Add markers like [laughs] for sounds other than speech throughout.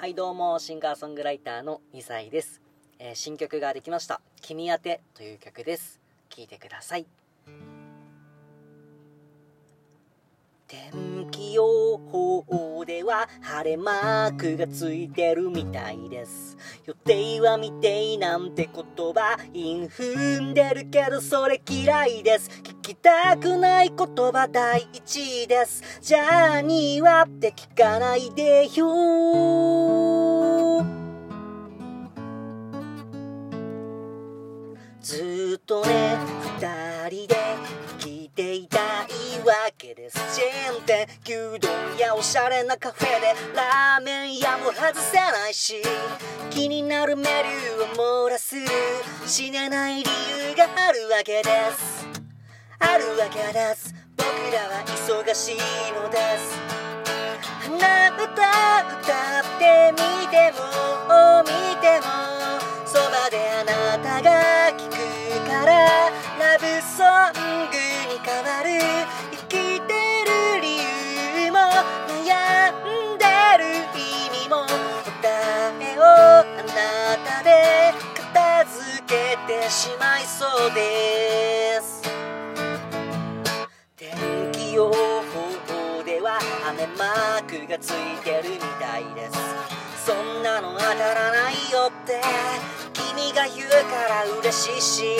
はいどうもシンガーソングライターの2歳です、えー新曲ができました「君宛て」という曲です。聴いてください。天気予報は晴れマークがついてるみたいです。予定は未定なんて言葉韻踏んでるけどそれ嫌いです。聞きたくない言葉第一です。じゃあ2はって聞かないでよずっとね二人で聞いていたいわチェーン店牛丼やおしゃれなカフェでラーメン屋も外せないし気になるメニューを網羅す。死ねない理由があるわけです。あるわけです。僕らは忙しいのです。鼻歌歌ってみても見てもそばであなたがてしまいそうです。天気予報では雨マークがついてるみたいです。そんなの当たらないよって君が言うから嬉しいし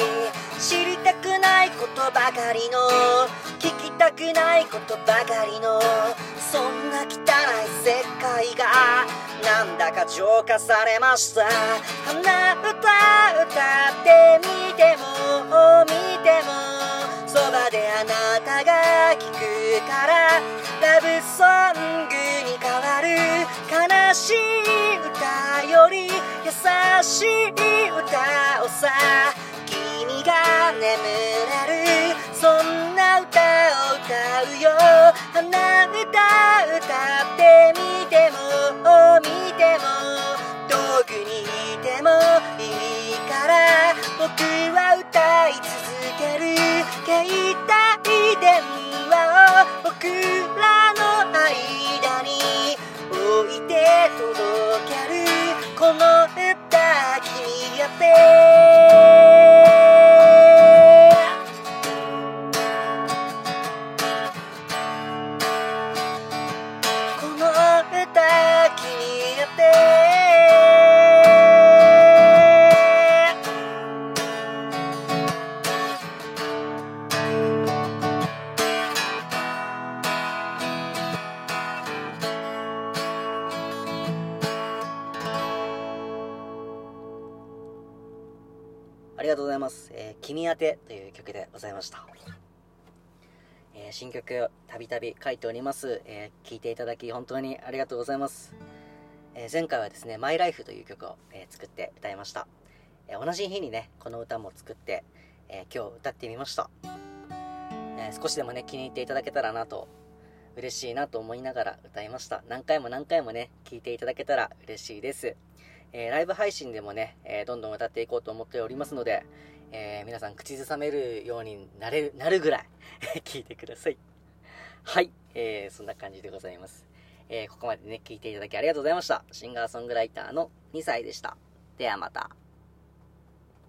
知りたくないことばかりの聞たくないことばかりの。そんな汚い世界がなんだか浄化されました。鼻歌歌ってみても見てもそばであなたが聞くから。ラブソングに変わる。悲しい歌より優しい歌をさ。鼻歌歌ってみても見ても遠くにいてもいいから僕は歌い続ける携帯電話を僕らの間に置いて届けるこの歌君やって歌君やってありがとうございます。えー君宛てという曲でございました。えー新曲をたびたび書いております。えー聴いていただき本当にありがとうございます。えー前回はですね、マイライフという曲を、え作って歌いました。え同じ日にね、この歌も作って、え今日歌ってみました。え少しでもね、気に入っていただけたらなと、嬉しいなと思いながら歌いました。何回も何回もね、聴いていただけたら嬉しいです。えライブ配信でもね、えどんどん歌っていこうと思っておりますので、えー皆さん口ずさめるようになれる、なるぐらい [laughs] 聞いてください。はい、えーそんな感じでございます。えーここまでね、聞いていただきありがとうございました。シンガーソングライターの2歳でした。ではまた。